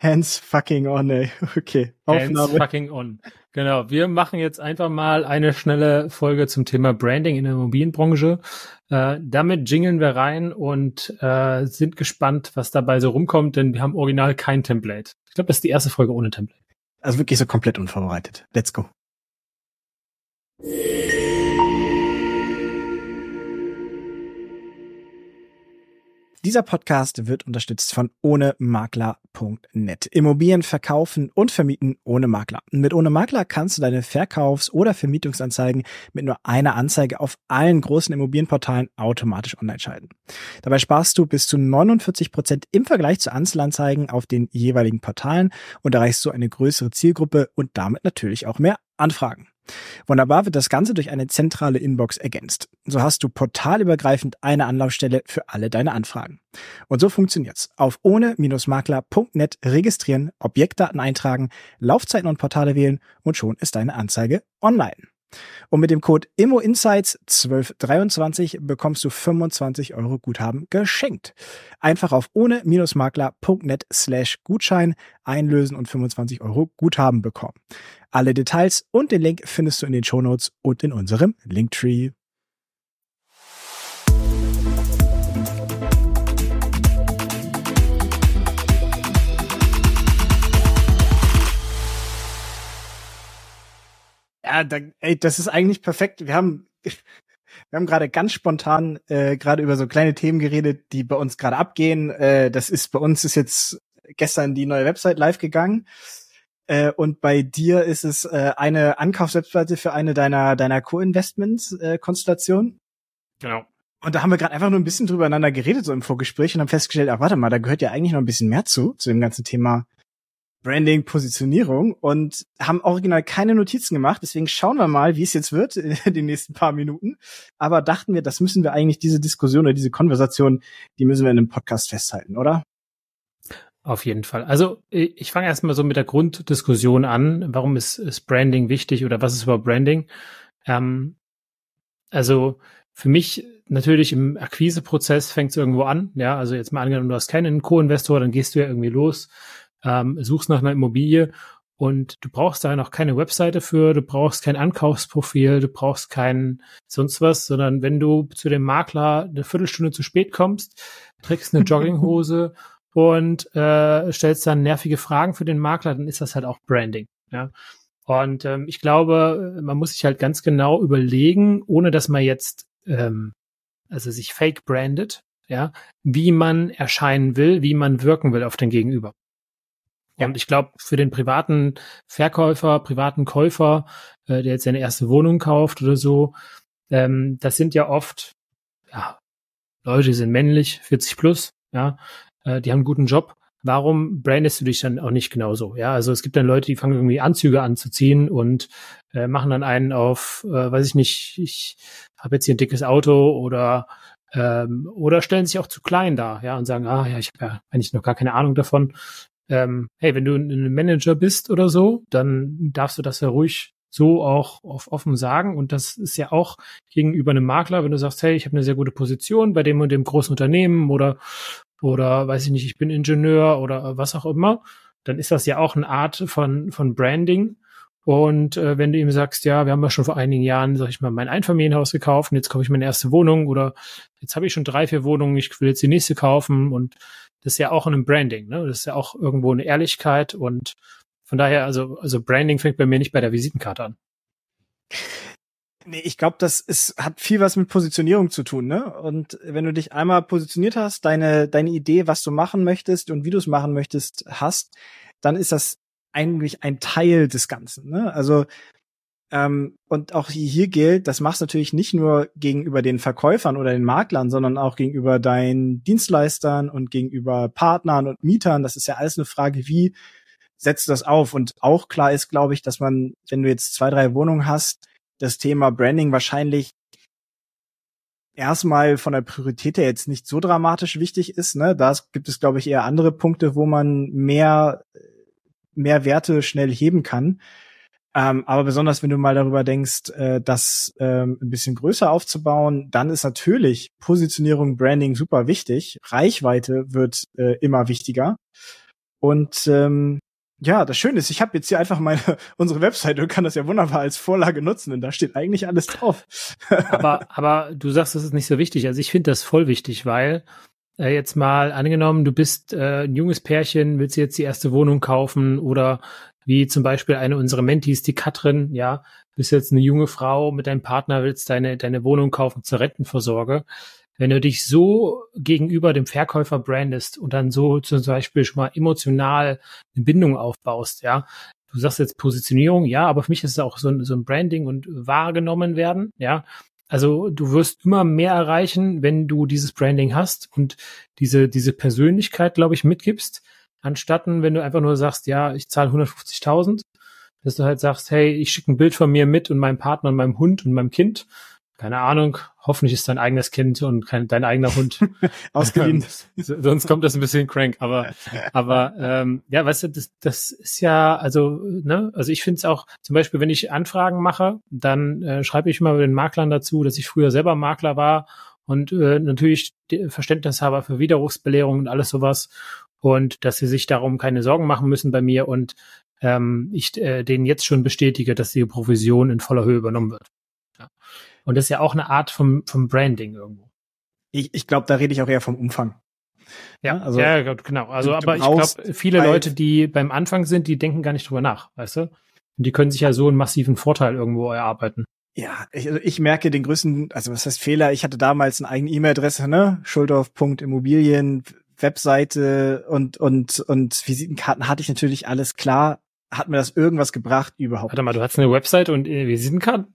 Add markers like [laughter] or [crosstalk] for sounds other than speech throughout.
Hands fucking on, ey. [laughs] Okay. Aufnahme. Hands fucking on. Genau. Wir machen jetzt einfach mal eine schnelle Folge zum Thema Branding in der Immobilienbranche. Äh, damit jingeln wir rein und äh, sind gespannt, was dabei so rumkommt, denn wir haben original kein Template. Ich glaube, das ist die erste Folge ohne Template. Also wirklich so komplett unvorbereitet. Let's go. Dieser Podcast wird unterstützt von ohnemakler.net. Immobilien verkaufen und vermieten ohne Makler. Mit ohne Makler kannst du deine Verkaufs- oder Vermietungsanzeigen mit nur einer Anzeige auf allen großen Immobilienportalen automatisch online schalten. Dabei sparst du bis zu 49 Prozent im Vergleich zu Einzelanzeigen auf den jeweiligen Portalen und erreichst so eine größere Zielgruppe und damit natürlich auch mehr Anfragen. Wunderbar wird das Ganze durch eine zentrale Inbox ergänzt. So hast du portalübergreifend eine Anlaufstelle für alle deine Anfragen. Und so funktioniert's. Auf ohne-makler.net registrieren, Objektdaten eintragen, Laufzeiten und Portale wählen und schon ist deine Anzeige online. Und mit dem Code IMMOINSIGHTS1223 bekommst du 25 Euro Guthaben geschenkt. Einfach auf ohne-makler.net slash Gutschein einlösen und 25 Euro Guthaben bekommen. Alle Details und den Link findest du in den Shownotes und in unserem Linktree. Ja, da, ey, das ist eigentlich perfekt. Wir haben, wir haben gerade ganz spontan äh, gerade über so kleine Themen geredet, die bei uns gerade abgehen. Äh, das ist bei uns ist jetzt gestern die neue Website live gegangen. Äh, und bei dir ist es äh, eine Ankaufswebseite für eine deiner deiner Co-Investments-Konstellation. Äh, genau. Und da haben wir gerade einfach nur ein bisschen drüber einander geredet, so im Vorgespräch, und haben festgestellt, ach warte mal, da gehört ja eigentlich noch ein bisschen mehr zu, zu dem ganzen Thema Branding, Positionierung und haben original keine Notizen gemacht. Deswegen schauen wir mal, wie es jetzt wird [laughs] in den nächsten paar Minuten. Aber dachten wir, das müssen wir eigentlich, diese Diskussion oder diese Konversation, die müssen wir in einem Podcast festhalten, oder? Auf jeden Fall. Also ich fange erstmal so mit der Grunddiskussion an. Warum ist, ist Branding wichtig oder was ist überhaupt Branding? Ähm, also für mich natürlich im Akquiseprozess fängt es irgendwo an. Ja, also jetzt mal angenommen, du hast keinen Co-Investor, dann gehst du ja irgendwie los, ähm, suchst nach einer Immobilie und du brauchst da noch keine Webseite für, du brauchst kein Ankaufsprofil, du brauchst kein sonst was, sondern wenn du zu dem Makler eine Viertelstunde zu spät kommst, trägst eine [laughs] Jogginghose und äh, stellst dann nervige Fragen für den Makler, dann ist das halt auch Branding. Ja. Und ähm, ich glaube, man muss sich halt ganz genau überlegen, ohne dass man jetzt ähm, also sich fake brandet, ja, wie man erscheinen will, wie man wirken will auf den Gegenüber. Ja. Und ich glaube, für den privaten Verkäufer, privaten Käufer, äh, der jetzt seine erste Wohnung kauft oder so, ähm, das sind ja oft ja, Leute, die sind männlich, 40 plus, ja, äh, die haben einen guten Job. Warum brandest du dich dann auch nicht genauso? Ja, also es gibt dann Leute, die fangen irgendwie Anzüge anzuziehen und äh, machen dann einen auf, äh, weiß ich nicht, ich habe jetzt hier ein dickes Auto oder ähm, oder stellen sich auch zu klein da, ja, und sagen, ah ja, ich habe ja eigentlich noch gar keine Ahnung davon. Ähm, hey, wenn du ein Manager bist oder so, dann darfst du das ja ruhig so auch auf offen sagen. Und das ist ja auch gegenüber einem Makler, wenn du sagst, hey, ich habe eine sehr gute Position bei dem und dem großen Unternehmen oder, oder weiß ich nicht, ich bin Ingenieur oder was auch immer, dann ist das ja auch eine Art von, von Branding. Und äh, wenn du ihm sagst, ja, wir haben ja schon vor einigen Jahren, sag ich mal, mein Einfamilienhaus gekauft und jetzt kaufe ich meine erste Wohnung oder jetzt habe ich schon drei, vier Wohnungen, ich will jetzt die nächste kaufen und das ist ja auch ein Branding, ne? Das ist ja auch irgendwo eine Ehrlichkeit und von daher, also, also Branding fängt bei mir nicht bei der Visitenkarte an. Nee, ich glaube, das ist, hat viel was mit Positionierung zu tun, ne? Und wenn du dich einmal positioniert hast, deine, deine Idee, was du machen möchtest und wie du es machen möchtest, hast, dann ist das eigentlich ein Teil des Ganzen, ne? Also, ähm, und auch hier gilt, das machst du natürlich nicht nur gegenüber den Verkäufern oder den Maklern, sondern auch gegenüber deinen Dienstleistern und gegenüber Partnern und Mietern. Das ist ja alles eine Frage, wie setzt das auf. Und auch klar ist, glaube ich, dass man, wenn du jetzt zwei, drei Wohnungen hast, das Thema Branding wahrscheinlich erstmal von der Priorität her jetzt nicht so dramatisch wichtig ist. Ne? Da gibt es, glaube ich, eher andere Punkte, wo man mehr, mehr Werte schnell heben kann. Ähm, aber besonders, wenn du mal darüber denkst, äh, das ähm, ein bisschen größer aufzubauen, dann ist natürlich Positionierung, Branding super wichtig. Reichweite wird äh, immer wichtiger. Und ähm, ja, das Schöne ist, ich habe jetzt hier einfach meine [laughs] unsere Webseite und kann das ja wunderbar als Vorlage nutzen und da steht eigentlich alles drauf. [laughs] aber aber du sagst, das ist nicht so wichtig. Also ich finde das voll wichtig, weil äh, jetzt mal angenommen, du bist äh, ein junges Pärchen, willst jetzt die erste Wohnung kaufen oder wie zum Beispiel eine unserer Mentis, die Katrin, ja, bist jetzt eine junge Frau mit deinem Partner, willst deine, deine Wohnung kaufen zur Rentenvorsorge. Wenn du dich so gegenüber dem Verkäufer brandest und dann so zum Beispiel schon mal emotional eine Bindung aufbaust, ja, du sagst jetzt Positionierung, ja, aber für mich ist es auch so ein, so ein Branding und wahrgenommen werden, ja. Also du wirst immer mehr erreichen, wenn du dieses Branding hast und diese, diese Persönlichkeit, glaube ich, mitgibst, anstatten, wenn du einfach nur sagst, ja, ich zahle 150.000, dass du halt sagst, hey, ich schicke ein Bild von mir mit und meinem Partner und meinem Hund und meinem Kind keine Ahnung, hoffentlich ist dein eigenes Kind und kein, dein eigener Hund. [laughs] Ausgeliehen. [laughs] Sonst kommt das ein bisschen crank, aber, aber ähm, ja, weißt du, das, das ist ja, also, ne, also ich finde es auch, zum Beispiel, wenn ich Anfragen mache, dann äh, schreibe ich immer mit den Maklern dazu, dass ich früher selber Makler war und äh, natürlich Verständnis habe für Widerrufsbelehrung und alles sowas und dass sie sich darum keine Sorgen machen müssen bei mir und ähm, ich äh, denen jetzt schon bestätige, dass die Provision in voller Höhe übernommen wird. Ja. Und das ist ja auch eine Art vom, vom Branding irgendwo. Ich, ich glaube, da rede ich auch eher vom Umfang. Ja, also, ja, genau. Also, aber ich glaube, viele Leute, die beim Anfang sind, die denken gar nicht drüber nach, weißt du? Und die können sich ja so einen massiven Vorteil irgendwo erarbeiten. Ja, ich, also ich merke den größten, also was heißt Fehler? Ich hatte damals eine eigene E-Mail-Adresse, ne? Schuldorf.immobilien, Webseite und, und, und Visitenkarten hatte ich natürlich alles klar. Hat mir das irgendwas gebracht? Überhaupt. Warte mal, du hattest eine Webseite und Visitenkarten?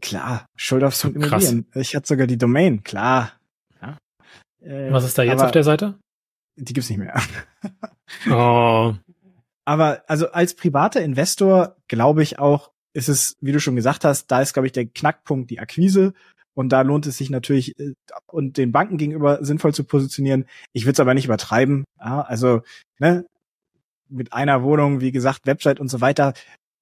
Klar, Schuldorfs und Immobilien. Ich hatte sogar die Domain, klar. Ja. Äh, Was ist da jetzt auf der Seite? Die gibt's nicht mehr. [laughs] oh. Aber also als privater Investor glaube ich auch, ist es, wie du schon gesagt hast, da ist, glaube ich, der Knackpunkt die Akquise. Und da lohnt es sich natürlich, äh, und den Banken gegenüber sinnvoll zu positionieren. Ich würde es aber nicht übertreiben. Ja, also, ne, mit einer Wohnung, wie gesagt, Website und so weiter,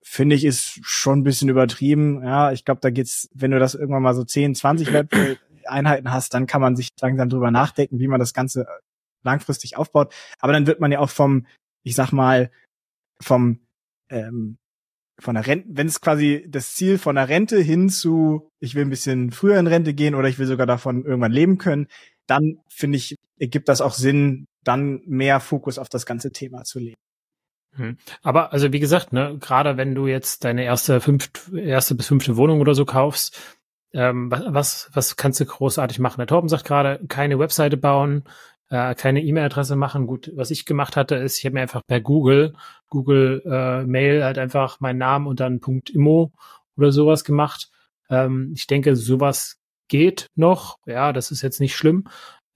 finde ich, ist schon ein bisschen übertrieben. Ja, ich glaube, da geht's, wenn du das irgendwann mal so 10, 20 Web-Einheiten hast, dann kann man sich langsam drüber nachdenken, wie man das Ganze langfristig aufbaut. Aber dann wird man ja auch vom, ich sag mal, vom ähm, von der Rente, wenn es quasi das Ziel von der Rente hin zu, ich will ein bisschen früher in Rente gehen oder ich will sogar davon irgendwann leben können, dann finde ich, ergibt das auch Sinn, dann mehr Fokus auf das ganze Thema zu legen. Hm. Aber also wie gesagt, ne, gerade wenn du jetzt deine erste fünft, erste bis fünfte Wohnung oder so kaufst, ähm, was, was kannst du großartig machen? Der Torben sagt gerade, keine Webseite bauen, äh, keine E-Mail-Adresse machen. Gut, was ich gemacht hatte, ist, ich habe mir einfach per Google, Google äh, Mail halt einfach meinen Namen und dann .immo oder sowas gemacht. Ähm, ich denke, sowas geht noch. Ja, das ist jetzt nicht schlimm.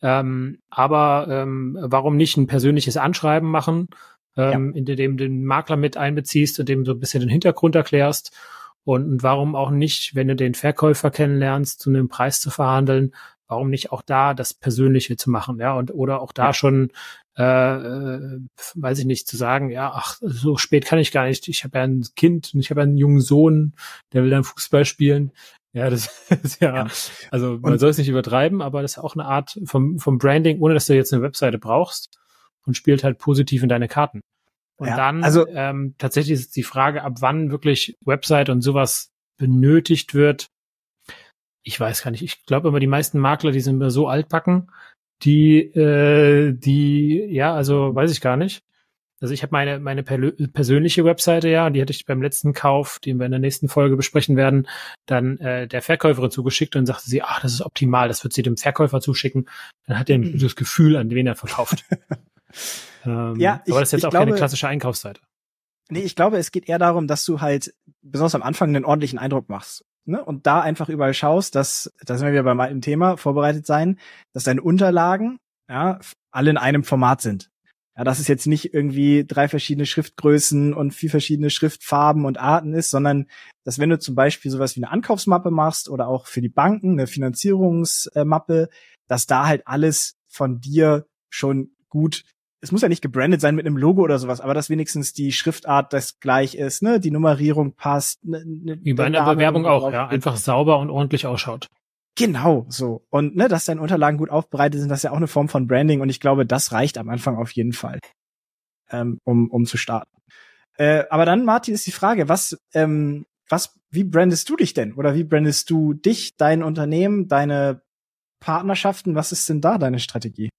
Ähm, aber ähm, warum nicht ein persönliches Anschreiben machen? ähm, ja. in dem den Makler mit einbeziehst und dem so ein bisschen den Hintergrund erklärst. Und, und warum auch nicht, wenn du den Verkäufer kennenlernst, zu einem Preis zu verhandeln, warum nicht auch da das Persönliche zu machen, ja, und oder auch da ja. schon, äh, äh, weiß ich nicht, zu sagen, ja, ach, so spät kann ich gar nicht, ich habe ja ein Kind und ich habe ja einen jungen Sohn, der will dann Fußball spielen. Ja, das [laughs] ist ja, ja. also man soll es nicht übertreiben, aber das ist auch eine Art vom, vom Branding, ohne dass du jetzt eine Webseite brauchst und spielt halt positiv in deine Karten. Und ja, dann also, ähm, tatsächlich ist die Frage, ab wann wirklich Website und sowas benötigt wird. Ich weiß gar nicht. Ich glaube immer, die meisten Makler, die sind immer so altbacken, die, äh, die, ja, also weiß ich gar nicht. Also ich habe meine meine persönliche Webseite ja, die hatte ich beim letzten Kauf, den wir in der nächsten Folge besprechen werden, dann äh, der Verkäuferin zugeschickt und sagte sie, ach, das ist optimal, das wird sie dem Verkäufer zuschicken. Dann hat er mhm. das Gefühl, an wen er verkauft. [laughs] Ähm, ja, ich, aber das ist jetzt auch glaube, keine klassische Einkaufsseite. Nee, ich glaube, es geht eher darum, dass du halt besonders am Anfang einen ordentlichen Eindruck machst. Ne? Und da einfach überall schaust, dass, da sind wir wieder beim Thema, vorbereitet sein, dass deine Unterlagen ja, alle in einem Format sind. Ja, dass es jetzt nicht irgendwie drei verschiedene Schriftgrößen und vier verschiedene Schriftfarben und Arten ist, sondern dass wenn du zum Beispiel sowas wie eine Ankaufsmappe machst oder auch für die Banken eine Finanzierungsmappe, dass da halt alles von dir schon gut es muss ja nicht gebrandet sein mit einem Logo oder sowas, aber dass wenigstens die Schriftart das gleich ist, ne, die Nummerierung passt. Ne, ne, Wie bei einer Bewerbung auch, ja, einfach sauber und ordentlich ausschaut. Genau, so. Und ne, dass deine Unterlagen gut aufbereitet sind, das ist ja auch eine Form von Branding und ich glaube, das reicht am Anfang auf jeden Fall. ähm, um, um zu starten. Äh, aber dann, Martin, ist die Frage, was, ähm, was, wie brandest du dich denn? Oder wie brandest du dich, dein Unternehmen, deine Partnerschaften? Was ist denn da deine Strategie?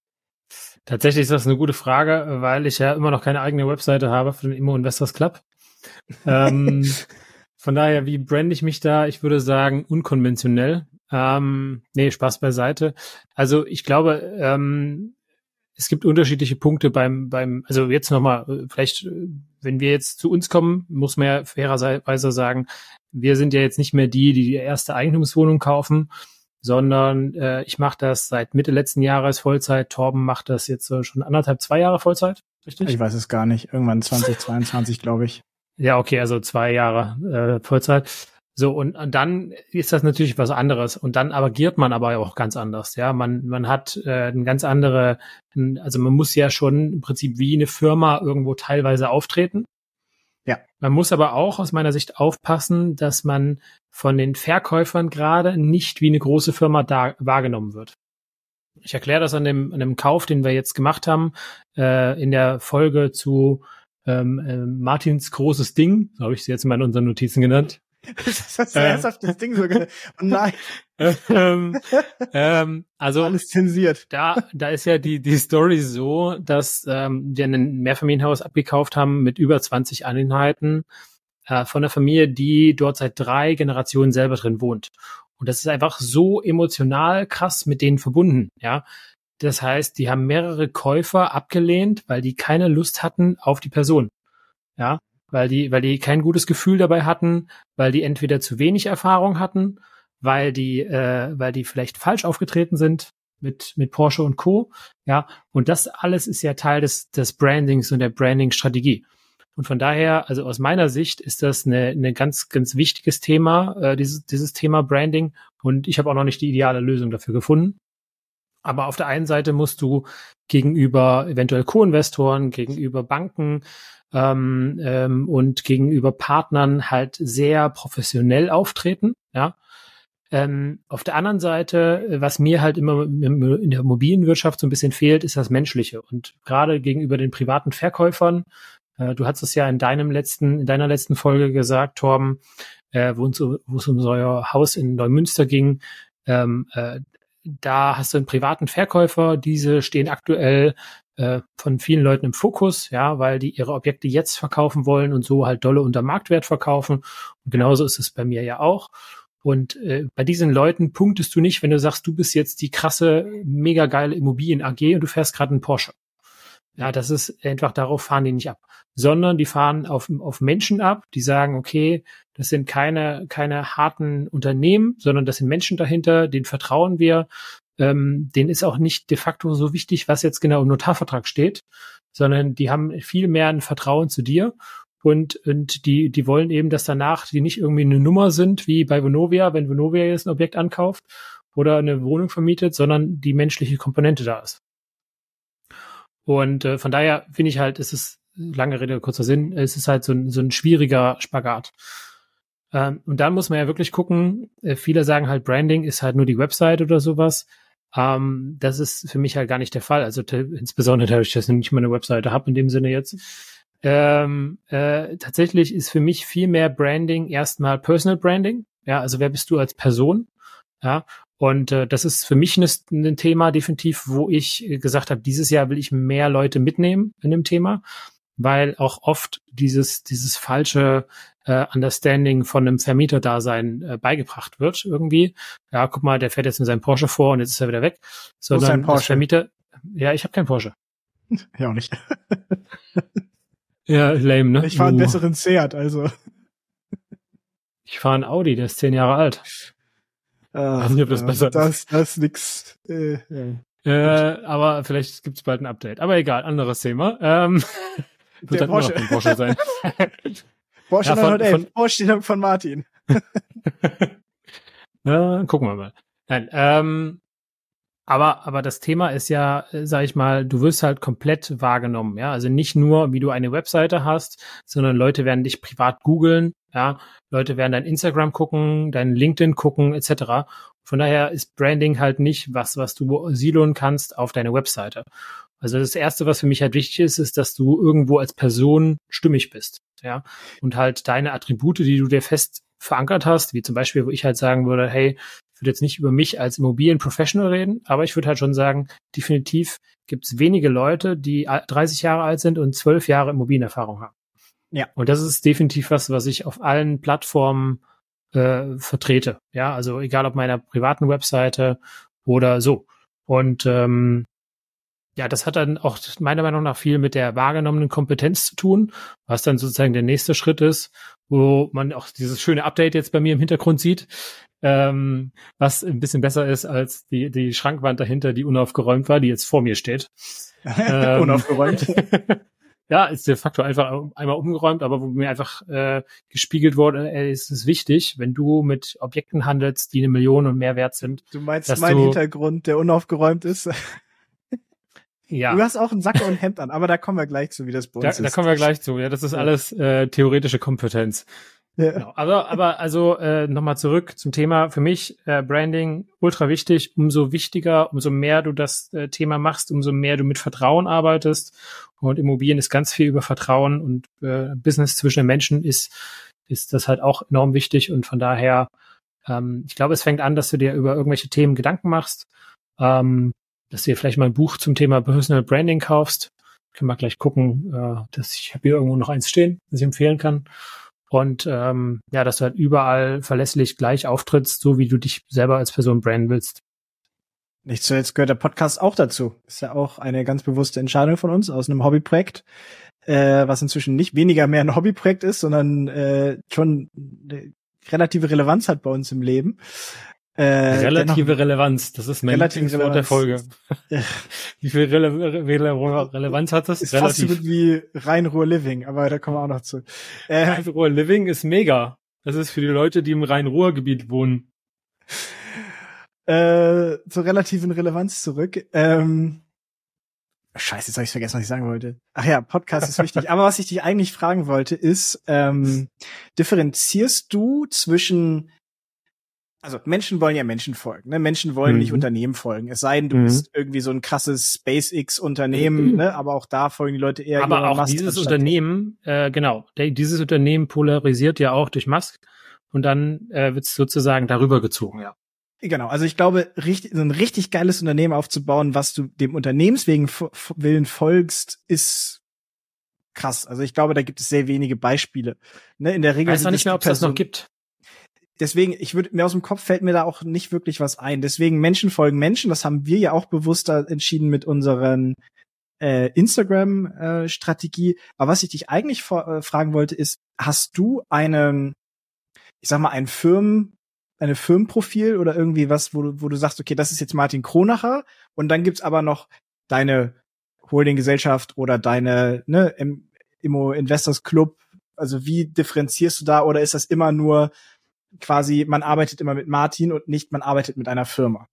Tatsächlich ist das eine gute Frage, weil ich ja immer noch keine eigene Webseite habe für den Immo Investors Club. [laughs] ähm, von daher, wie brande ich mich da? Ich würde sagen, unkonventionell. Ähm, nee, Spaß beiseite. Also ich glaube, ähm, es gibt unterschiedliche Punkte beim, beim, also jetzt nochmal, äh, vielleicht, äh, wenn wir jetzt zu uns kommen, muss man ja fairerweise sagen, wir sind ja jetzt nicht mehr die, die die erste Eigentumswohnung kaufen, sondern äh, ich mache das seit Mitte letzten Jahres Vollzeit. Torben macht das jetzt äh, schon anderthalb, zwei Jahre Vollzeit, richtig? Ich weiß es gar nicht. Irgendwann 2022, glaube ich. Ja, okay, also zwei Jahre äh, Vollzeit. So, und, und dann ist das natürlich was anderes. Und dann agiert man aber auch ganz anders. Ja, man, man hat äh, eine ganz andere, also man muss ja schon im Prinzip wie eine Firma irgendwo teilweise auftreten. Ja. Man muss aber auch aus meiner Sicht aufpassen, dass man von den Verkäufern gerade nicht wie eine große Firma da wahrgenommen wird. Ich erkläre das an dem, an dem Kauf, den wir jetzt gemacht haben, äh, in der Folge zu ähm, äh, Martins großes Ding, so habe ich es jetzt mal in unseren Notizen genannt. [laughs] das ist ein ernsthaftes Ding sogar. Oh nein. ähm, ähm, also alles zensiert. Da, da ist ja die die Story so, dass ähm, wir ein Mehrfamilienhaus abgekauft haben mit über 20 Einheiten äh, von einer Familie, die dort seit drei Generationen selber drin wohnt. Und das ist einfach so emotional krass mit denen verbunden, ja. Das heißt, die haben mehrere Käufer abgelehnt, weil die keine Lust hatten auf die Person. Ja, weil die, weil die kein gutes Gefühl dabei hatten, weil die entweder zu wenig Erfahrung hatten, weil die, äh, weil die vielleicht falsch aufgetreten sind mit mit Porsche und Co. Ja, und das alles ist ja Teil des des Brandings und der Branding-Strategie. Und von daher, also aus meiner Sicht ist das eine, eine ganz ganz wichtiges Thema, äh, dieses dieses Thema Branding. Und ich habe auch noch nicht die ideale Lösung dafür gefunden. Aber auf der einen Seite musst du gegenüber eventuell Co-Investoren, gegenüber Banken, ähm, ähm, und gegenüber Partnern halt sehr professionell auftreten. Ja. Ähm, auf der anderen Seite, was mir halt immer in der Immobilienwirtschaft so ein bisschen fehlt, ist das Menschliche. Und gerade gegenüber den privaten Verkäufern, du hast es ja in deinem letzten, in deiner letzten Folge gesagt, Torben, äh, wo, uns, wo es um euer Haus in Neumünster ging, ähm, äh, da hast du einen privaten Verkäufer, diese stehen aktuell äh, von vielen Leuten im Fokus, ja, weil die ihre Objekte jetzt verkaufen wollen und so halt dolle unter Marktwert verkaufen. Und genauso ist es bei mir ja auch. Und äh, bei diesen Leuten punktest du nicht, wenn du sagst, du bist jetzt die krasse, mega geile Immobilien AG und du fährst gerade einen Porsche. Ja, das ist einfach darauf fahren die nicht ab, sondern die fahren auf, auf Menschen ab, die sagen, okay, das sind keine, keine harten Unternehmen, sondern das sind Menschen dahinter, denen vertrauen wir ähm, denen ist auch nicht de facto so wichtig, was jetzt genau im Notarvertrag steht, sondern die haben viel mehr ein Vertrauen zu dir und, und die, die wollen eben, dass danach die nicht irgendwie eine Nummer sind, wie bei Vonovia, wenn Vonovia jetzt ein Objekt ankauft oder eine Wohnung vermietet, sondern die menschliche Komponente da ist. Und äh, von daher finde ich halt, ist es, lange Rede, kurzer Sinn, es ist halt so ein, so ein schwieriger Spagat. Ähm, und dann muss man ja wirklich gucken, äh, viele sagen halt, Branding ist halt nur die Website oder sowas. Ähm, das ist für mich halt gar nicht der Fall. Also insbesondere dadurch, dass ich nicht mal eine Webseite habe in dem Sinne jetzt. Ähm, äh, tatsächlich ist für mich viel mehr Branding erstmal Personal Branding. Ja, also wer bist du als Person? Ja, und äh, das ist für mich ein, ein Thema definitiv, wo ich gesagt habe, dieses Jahr will ich mehr Leute mitnehmen in dem Thema, weil auch oft dieses dieses falsche äh, Understanding von einem Vermieterdasein äh, beigebracht wird irgendwie. Ja, guck mal, der fährt jetzt mit seinem Porsche vor und jetzt ist er wieder weg. Sondern das Vermieter, ja, ich habe keinen Porsche. Ja, auch nicht. [laughs] ja, lame, ne? Ich fahre einen besseren Seat, also. Ich fahre einen Audi, der ist zehn Jahre alt. Weiß nicht, ob das besser das, das ist nix. Äh, ja. Äh, aber vielleicht gibt's bald ein Update. Aber egal, anderes Thema. Ähm, [laughs] wird dann Porsche. immer noch ein Porsche sein. [laughs] Porsche ja, 911, Vorstellung von Martin. [laughs] ja, gucken wir mal. Nein, ähm, aber, aber das Thema ist ja, sag ich mal, du wirst halt komplett wahrgenommen, ja. Also nicht nur, wie du eine Webseite hast, sondern Leute werden dich privat googeln, ja. Leute werden dein Instagram gucken, dein LinkedIn gucken, etc. Von daher ist Branding halt nicht was, was du siloen kannst auf deine Webseite. Also das erste, was für mich halt wichtig ist, ist, dass du irgendwo als Person stimmig bist, ja, und halt deine Attribute, die du dir fest verankert hast, wie zum Beispiel, wo ich halt sagen würde, hey, ich würde jetzt nicht über mich als Immobilienprofessional reden, aber ich würde halt schon sagen, definitiv gibt es wenige Leute, die 30 Jahre alt sind und 12 Jahre Immobilienerfahrung haben. Ja. Und das ist definitiv was, was ich auf allen Plattformen äh, vertrete. Ja, also egal ob meiner privaten Webseite oder so. Und ähm, ja, das hat dann auch meiner Meinung nach viel mit der wahrgenommenen Kompetenz zu tun, was dann sozusagen der nächste Schritt ist, wo man auch dieses schöne Update jetzt bei mir im Hintergrund sieht, ähm, was ein bisschen besser ist als die, die Schrankwand dahinter, die unaufgeräumt war, die jetzt vor mir steht. [laughs] ähm, unaufgeräumt. [laughs] ja, ist de facto einfach einmal umgeräumt, aber wo mir einfach äh, gespiegelt wurde, ey, ist es wichtig, wenn du mit Objekten handelst, die eine Million und mehr wert sind. Du meinst mein du, Hintergrund, der unaufgeräumt ist? Ja. Du hast auch einen Sack und ein Hemd an, aber da kommen wir gleich zu, wie das bei uns da, ist. Da kommen wir gleich zu. Ja, das ist alles äh, theoretische Kompetenz. Ja. Genau. Also, aber also äh, nochmal zurück zum Thema. Für mich äh, Branding ultra wichtig. Umso wichtiger, umso mehr du das äh, Thema machst, umso mehr du mit Vertrauen arbeitest. Und Immobilien ist ganz viel über Vertrauen und äh, Business zwischen den Menschen ist ist das halt auch enorm wichtig. Und von daher, ähm, ich glaube, es fängt an, dass du dir über irgendwelche Themen Gedanken machst, ähm, dass du dir vielleicht mal ein Buch zum Thema Personal Branding kaufst. Können wir gleich gucken, äh, dass ich habe hier irgendwo noch eins stehen, das ich empfehlen kann und ähm, ja, dass du halt überall verlässlich gleich auftrittst, so wie du dich selber als Person branden willst. Nicht zuletzt gehört der Podcast auch dazu. Ist ja auch eine ganz bewusste Entscheidung von uns aus einem Hobbyprojekt, äh, was inzwischen nicht weniger mehr ein Hobbyprojekt ist, sondern äh, schon relative Relevanz hat bei uns im Leben. Äh, relative dennoch, Relevanz, das ist mein Lieblingswort der Folge. [laughs] [laughs] Wie viel Rele Rele Relevanz hat das? Ist Relativ. fast so wie Rhein-Ruhr Living, aber da kommen wir auch noch zu. Äh, Rhein-Ruhr Living ist mega. Das ist für die Leute, die im Rhein-Ruhr-Gebiet wohnen. Äh, zur relativen Relevanz zurück. Ähm, Scheiße, jetzt habe ich vergessen, was ich sagen wollte. Ach ja, Podcast ist wichtig. [laughs] Aber was ich dich eigentlich fragen wollte, ist, ähm, differenzierst du zwischen also Menschen wollen ja Menschen folgen, ne? Menschen wollen mhm. nicht Unternehmen folgen. Es sei denn, du mhm. bist irgendwie so ein krasses SpaceX-Unternehmen, mhm. [clears throat] ne? Aber auch da folgen die Leute eher. Aber auch Musk dieses Unternehmen, äh, genau, der, dieses Unternehmen polarisiert ja auch durch Musk und dann äh, wird es sozusagen darüber gezogen, ja. Genau, also ich glaube, richtig, so ein richtig geiles Unternehmen aufzubauen, was du dem Unternehmenswegen willen folgst, ist krass. Also ich glaube, da gibt es sehr wenige Beispiele. Ne, in der Regel. Ich weiß noch nicht mehr, ob es das noch gibt deswegen, ich würde mir aus dem Kopf fällt mir da auch nicht wirklich was ein. Deswegen Menschen folgen Menschen. Das haben wir ja auch bewusster entschieden mit unseren äh, Instagram-Strategie. Äh, Aber was ich dich eigentlich äh, fragen wollte, ist, hast du einen, ich sag mal, ein Firmen, eine Firmenprofil oder irgendwie was, wo du, wo du sagst, okay, das ist jetzt Martin Kronacher und dann gibt's aber noch deine Holdinggesellschaft oder deine ne, Immo Investors Club. Also wie differenzierst du da oder ist das immer nur quasi, man arbeitet immer mit Martin und nicht, man arbeitet mit einer Firma.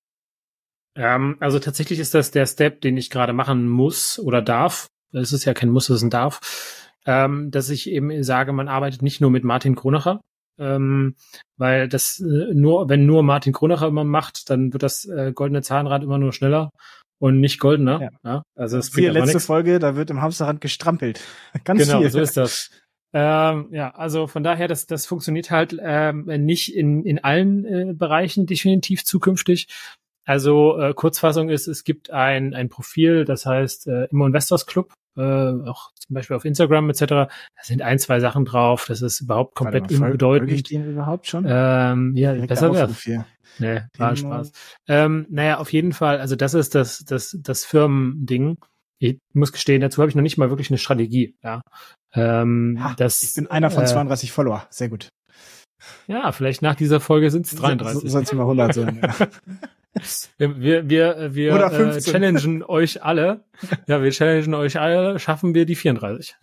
Ähm, also tatsächlich ist das der Step, den ich gerade machen muss oder darf. Es ist ja kein Muss, es ist ein Darf. Ähm, dass ich eben sage, man arbeitet nicht nur mit Martin Kronacher, ähm, weil das äh, nur, wenn nur Martin Kronacher immer macht, dann wird das äh, goldene Zahnrad immer nur schneller und nicht goldener. Ja. ja also es bringt letzte Folge, da wird im Hamsterrad gestrampelt. [laughs] Ganz genau, viel. so ist das. Ähm, ja, also von daher, das, das funktioniert halt ähm, nicht in, in allen äh, Bereichen definitiv zukünftig. Also äh, Kurzfassung ist, es gibt ein, ein Profil, das heißt äh, Immo Investors Club, äh, auch zum Beispiel auf Instagram etc. Da sind ein, zwei Sachen drauf, das ist überhaupt komplett unbedeutend. Ich den überhaupt schon? Ähm, ja, Direkt besser wäre. Nee, war Spaß. Ähm, naja, auf jeden Fall, also das ist das, das, das Firmending ich muss gestehen, dazu habe ich noch nicht mal wirklich eine Strategie. Ja, ähm, ha, das, ich bin einer von äh, 32 Follower. Sehr gut. Ja, vielleicht nach dieser Folge sind es 33. So, Soll es mal 100 sein. Ja. [laughs] Wir, wir, wir äh, challengen euch alle. Ja, wir challengen euch alle. Schaffen wir die 34?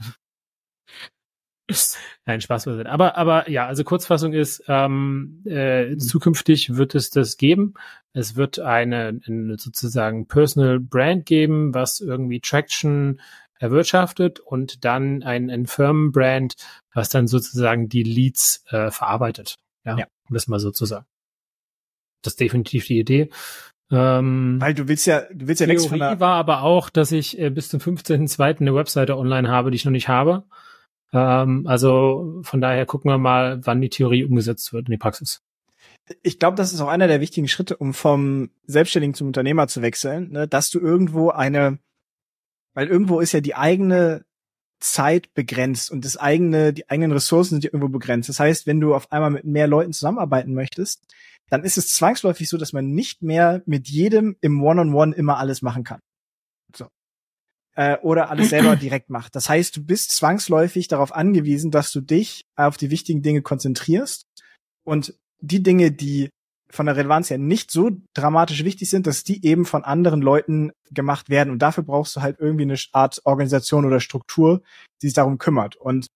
[laughs] Nein, Spaß beiseite. Aber, aber ja, also Kurzfassung ist, ähm, äh, mhm. zukünftig wird es das geben. Es wird eine, eine sozusagen Personal Brand geben, was irgendwie Traction erwirtschaftet und dann ein, ein Firmenbrand, was dann sozusagen die Leads äh, verarbeitet. Ja, ja. um das mal so zu sagen. Das ist definitiv die Idee. Ähm, Weil du willst ja, du willst ja nichts von der war aber auch, dass ich äh, bis zum 15.02. eine Webseite online habe, die ich noch nicht habe. Ähm, also von daher gucken wir mal, wann die Theorie umgesetzt wird in die Praxis. Ich glaube, das ist auch einer der wichtigen Schritte, um vom Selbstständigen zum Unternehmer zu wechseln, ne? dass du irgendwo eine, weil irgendwo ist ja die eigene Zeit begrenzt und das eigene, die eigenen Ressourcen sind ja irgendwo begrenzt. Das heißt, wenn du auf einmal mit mehr Leuten zusammenarbeiten möchtest, dann ist es zwangsläufig so, dass man nicht mehr mit jedem im One-on-One -on -One immer alles machen kann. Äh, oder alles selber direkt macht. Das heißt, du bist zwangsläufig darauf angewiesen, dass du dich auf die wichtigen Dinge konzentrierst und die Dinge, die von der Relevanz her nicht so dramatisch wichtig sind, dass die eben von anderen Leuten gemacht werden. Und dafür brauchst du halt irgendwie eine Art Organisation oder Struktur, die sich darum kümmert. Und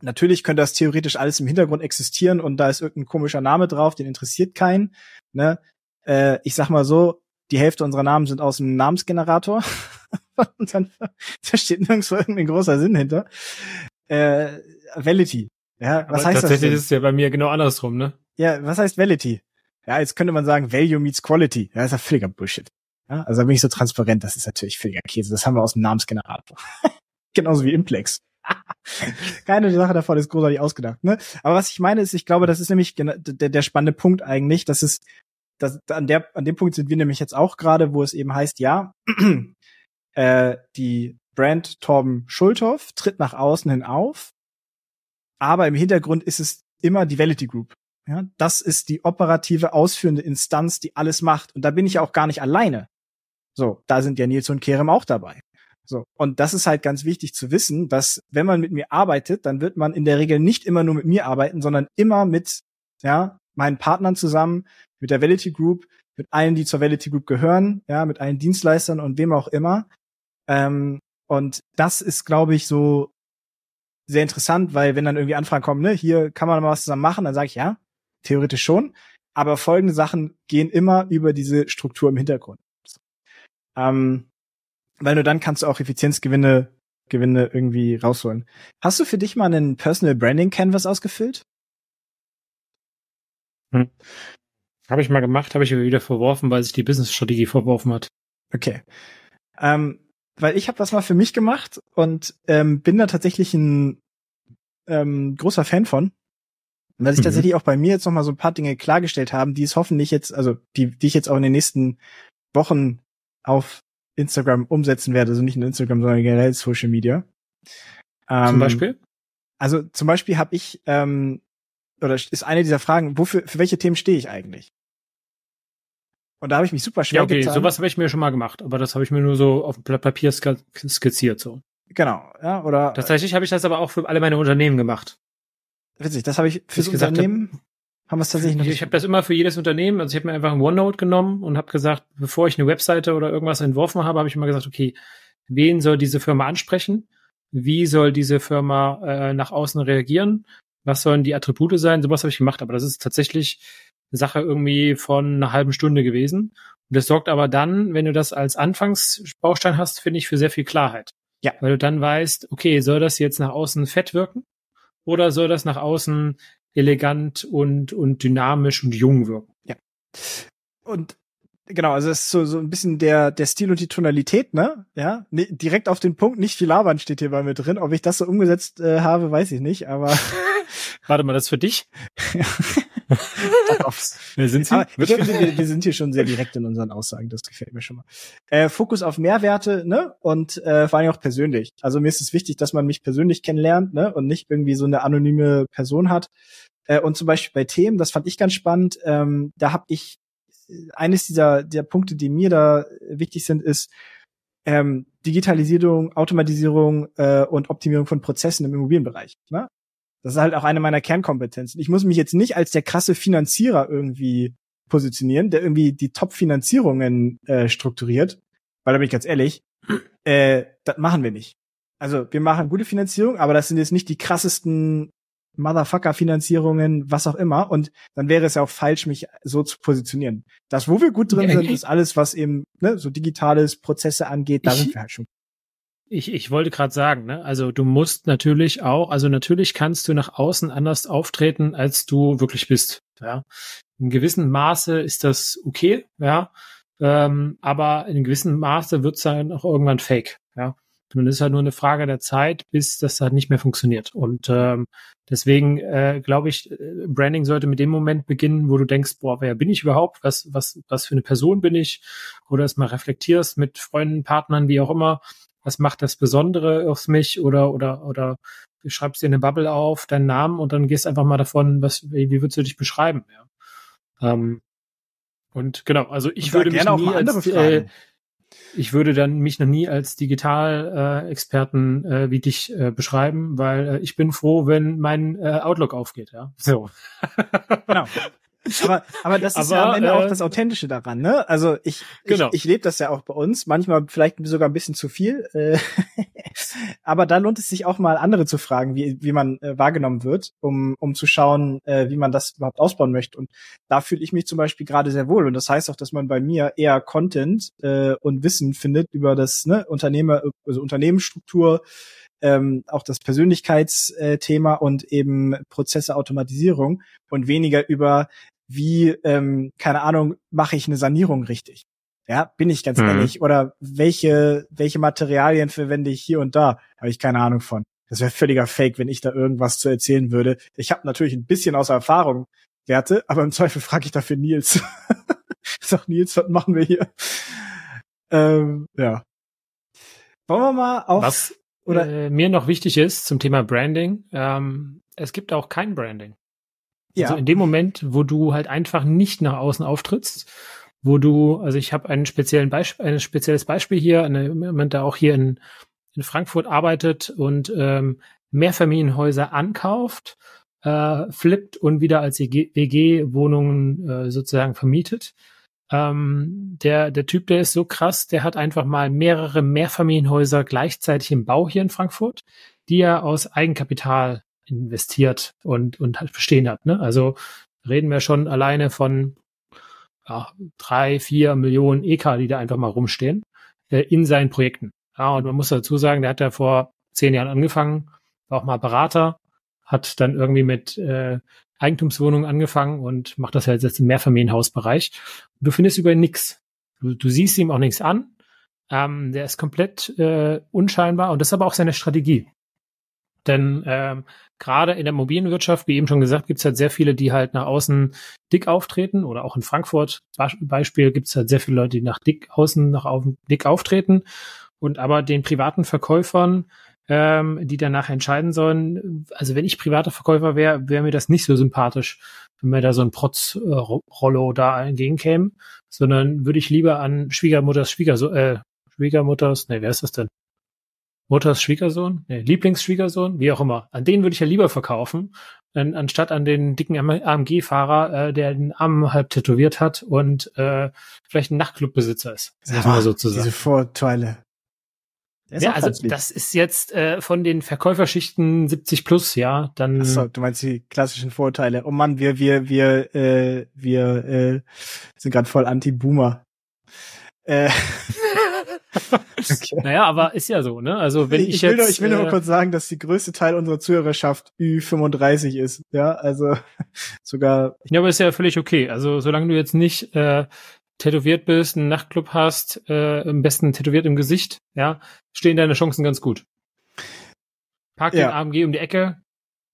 natürlich könnte das theoretisch alles im Hintergrund existieren und da ist irgendein komischer Name drauf, den interessiert keinen. Ne? Äh, ich sag mal so, die Hälfte unserer Namen sind aus dem Namensgenerator. [laughs] [laughs] und dann da steht nirgendwo irgendein großer Sinn hinter. Äh, Validity. Ja, was Aber heißt tatsächlich das? Tatsächlich ist es ja bei mir genau andersrum, ne? Ja, was heißt Validity? Ja, jetzt könnte man sagen, Value meets Quality. Ja, das ist ja völliger Bullshit. Ja, also da bin ich so transparent, das ist natürlich völliger Käse. Das haben wir aus dem Namensgenerator. [laughs] Genauso wie Implex. [laughs] Keine Sache davon ist großartig ausgedacht. Ne? Aber was ich meine ist, ich glaube, das ist nämlich der, der spannende Punkt eigentlich, dass es, dass, an, der, an dem Punkt sind wir nämlich jetzt auch gerade, wo es eben heißt, ja, äh, die Brand Torben Schulthoff tritt nach außen hin auf, aber im Hintergrund ist es immer die Validity Group. Ja, das ist die operative ausführende Instanz, die alles macht. Und da bin ich ja auch gar nicht alleine. So, da sind ja Nils und Kerem auch dabei. So. Und das ist halt ganz wichtig zu wissen, dass wenn man mit mir arbeitet, dann wird man in der Regel nicht immer nur mit mir arbeiten, sondern immer mit, ja, meinen Partnern zusammen, mit der Validity Group, mit allen, die zur Validity Group gehören, ja, mit allen Dienstleistern und wem auch immer. Ähm, und das ist, glaube ich, so sehr interessant, weil wenn dann irgendwie Anfragen kommen, ne, hier kann man mal was zusammen machen, dann sage ich ja, theoretisch schon. Aber folgende Sachen gehen immer über diese Struktur im Hintergrund. Ähm, weil nur dann kannst du auch Effizienzgewinne Gewinne irgendwie rausholen. Hast du für dich mal einen Personal Branding Canvas ausgefüllt? Hm. Habe ich mal gemacht, habe ich wieder verworfen, weil sich die Business-Strategie verworfen hat. Okay. Ähm, weil ich habe das mal für mich gemacht und ähm, bin da tatsächlich ein ähm, großer Fan von. Weil sich mhm. tatsächlich auch bei mir jetzt noch mal so ein paar Dinge klargestellt haben, die es hoffentlich jetzt, also die, die ich jetzt auch in den nächsten Wochen auf Instagram umsetzen werde, also nicht nur Instagram, sondern generell Social Media. Ähm, zum Beispiel? Also zum Beispiel habe ich, ähm, oder ist eine dieser Fragen, wofür, für welche Themen stehe ich eigentlich? Und da habe ich mich super schwer ja, okay, getan. sowas habe ich mir schon mal gemacht, aber das habe ich mir nur so auf Blatt Papier skizziert so. Genau, ja, oder Tatsächlich habe ich das aber auch für alle meine Unternehmen gemacht. Witzig, das habe ich fürs ich Unternehmen hab, haben wir es tatsächlich noch Ich, ich habe das immer für jedes Unternehmen, also ich habe mir einfach ein OneNote genommen und habe gesagt, bevor ich eine Webseite oder irgendwas entworfen habe, habe ich immer gesagt, okay, wen soll diese Firma ansprechen? Wie soll diese Firma äh, nach außen reagieren? Was sollen die Attribute sein? Sowas habe ich gemacht, aber das ist tatsächlich Sache irgendwie von einer halben Stunde gewesen. Und das sorgt aber dann, wenn du das als Anfangsbaustein hast, finde ich, für sehr viel Klarheit. Ja. Weil du dann weißt, okay, soll das jetzt nach außen fett wirken? Oder soll das nach außen elegant und, und dynamisch und jung wirken? Ja. Und genau, also es ist so, so ein bisschen der, der Stil und die Tonalität, ne? Ja, nee, direkt auf den Punkt, nicht viel labern steht hier bei mir drin. Ob ich das so umgesetzt äh, habe, weiß ich nicht, aber. [laughs] Warte mal, das ist für dich? [laughs] [laughs] Wer sind Sie? Aber ich finde, wir, wir, sind hier schon sehr direkt in unseren Aussagen. Das gefällt mir schon mal. Äh, Fokus auf Mehrwerte, ne? Und äh, vor allem auch persönlich. Also mir ist es wichtig, dass man mich persönlich kennenlernt, ne? Und nicht irgendwie so eine anonyme Person hat. Äh, und zum Beispiel bei Themen, das fand ich ganz spannend. Ähm, da habe ich äh, eines dieser der Punkte, die mir da wichtig sind, ist ähm, Digitalisierung, Automatisierung äh, und Optimierung von Prozessen im Immobilienbereich. Ne? Das ist halt auch eine meiner Kernkompetenzen. Ich muss mich jetzt nicht als der krasse Finanzierer irgendwie positionieren, der irgendwie die Top-Finanzierungen äh, strukturiert, weil da bin ich ganz ehrlich, äh, das machen wir nicht. Also wir machen gute Finanzierung, aber das sind jetzt nicht die krassesten Motherfucker-Finanzierungen, was auch immer. Und dann wäre es ja auch falsch, mich so zu positionieren. Das, wo wir gut drin sind, ist alles, was eben ne, so digitales Prozesse angeht, da ich, sind wir halt schon ich, ich wollte gerade sagen, ne? also du musst natürlich auch, also natürlich kannst du nach außen anders auftreten, als du wirklich bist. Ja? in gewissem Maße ist das okay, ja. Ähm, aber in gewissem Maße wird es dann auch irgendwann fake, ja. Und es ist halt nur eine Frage der Zeit, bis das halt nicht mehr funktioniert. Und ähm, deswegen äh, glaube ich, äh, Branding sollte mit dem Moment beginnen, wo du denkst, boah, wer bin ich überhaupt? Was, was, was für eine Person bin ich? Oder es mal reflektierst mit Freunden, Partnern, wie auch immer. Was macht das Besondere auf mich? Oder, oder, oder du schreibst dir eine Bubble auf, deinen Namen und dann gehst einfach mal davon, was, wie, wie würdest du dich beschreiben? Ja. Ähm, und genau, also ich würde mich nie als, äh, ich würde dann mich noch nie als Digital-Experten äh, äh, wie dich äh, beschreiben, weil äh, ich bin froh, wenn mein äh, Outlook aufgeht, ja. So. genau. [laughs] Aber, aber das ist aber, ja am Ende äh, auch das Authentische daran, ne? Also ich, genau. ich, ich lebe das ja auch bei uns, manchmal vielleicht sogar ein bisschen zu viel. Äh, [laughs] aber da lohnt es sich auch mal andere zu fragen, wie, wie man äh, wahrgenommen wird, um, um zu schauen, äh, wie man das überhaupt ausbauen möchte. Und da fühle ich mich zum Beispiel gerade sehr wohl. Und das heißt auch, dass man bei mir eher Content äh, und Wissen findet über das ne, Unternehmer, also Unternehmensstruktur, ähm, auch das Persönlichkeitsthema und eben Prozesse Automatisierung und weniger über wie, ähm, keine Ahnung, mache ich eine Sanierung richtig? Ja, bin ich ganz mhm. ehrlich. Oder welche, welche Materialien verwende ich hier und da? Habe ich keine Ahnung von. Das wäre völliger Fake, wenn ich da irgendwas zu erzählen würde. Ich habe natürlich ein bisschen aus Erfahrung Werte, aber im Zweifel frage ich dafür Nils. ich [laughs] sag, Nils, was machen wir hier? Ähm, ja. Wollen wir mal auf. Was oder äh, mir noch wichtig ist zum Thema Branding, ähm, es gibt auch kein Branding. Ja. Also in dem Moment, wo du halt einfach nicht nach außen auftrittst, wo du, also ich habe einen speziellen Beispiel, ein spezielles Beispiel hier, eine, jemand, der auch hier in, in Frankfurt arbeitet und ähm, Mehrfamilienhäuser ankauft, äh, flippt und wieder als WG-Wohnungen äh, sozusagen vermietet. Ähm, der, der Typ, der ist so krass, der hat einfach mal mehrere Mehrfamilienhäuser gleichzeitig im Bau hier in Frankfurt, die er aus Eigenkapital investiert und, und halt bestehen hat. Ne? Also reden wir schon alleine von ja, drei, vier Millionen EK, die da einfach mal rumstehen, äh, in seinen Projekten. Ja, und man muss dazu sagen, der hat ja vor zehn Jahren angefangen, war auch mal Berater, hat dann irgendwie mit äh, Eigentumswohnungen angefangen und macht das halt jetzt im Mehrfamilienhausbereich. Du findest über ihn nix. Du, du siehst ihm auch nichts an. Ähm, der ist komplett äh, unscheinbar und das ist aber auch seine Strategie. Denn ähm, gerade in der mobilen Wirtschaft, wie eben schon gesagt, gibt es halt sehr viele, die halt nach außen dick auftreten oder auch in Frankfurt Beispiel gibt es halt sehr viele Leute, die nach dick außen nach außen dick auftreten und aber den privaten Verkäufern, ähm, die danach entscheiden sollen, also wenn ich privater Verkäufer wäre, wäre mir das nicht so sympathisch, wenn mir da so ein Protz-Rollo da entgegenkäme, sondern würde ich lieber an Schwiegermutters Schwiegersohn, äh, Schwiegermutters, nee, wer ist das denn? Mutters Schwiegersohn, nee, Lieblingsschwiegersohn, wie auch immer. An den würde ich ja lieber verkaufen, an, anstatt an den dicken AMG-Fahrer, äh, der den Arm halb tätowiert hat und äh, vielleicht ein Nachtclubbesitzer ist. Ja, mal sozusagen. Diese Vorteile. Ja, also das ist jetzt äh, von den Verkäuferschichten 70 plus, ja. Dann. Achso, du meinst die klassischen Vorteile. Oh Mann, wir wir wir äh, wir äh, sind gerade voll Anti-Boomer. Äh. [laughs] okay. Naja, aber ist ja so, ne? Also wenn ich, ich will jetzt, nur, ich will nur äh, kurz sagen, dass die größte Teil unserer Zuhörerschaft Ü35 ist, ja, also [laughs] sogar. Ja, aber ist ja völlig okay. Also solange du jetzt nicht äh, tätowiert bist, einen Nachtclub hast, äh, am besten tätowiert im Gesicht, ja, stehen deine Chancen ganz gut. Park ja. den AMG um die Ecke,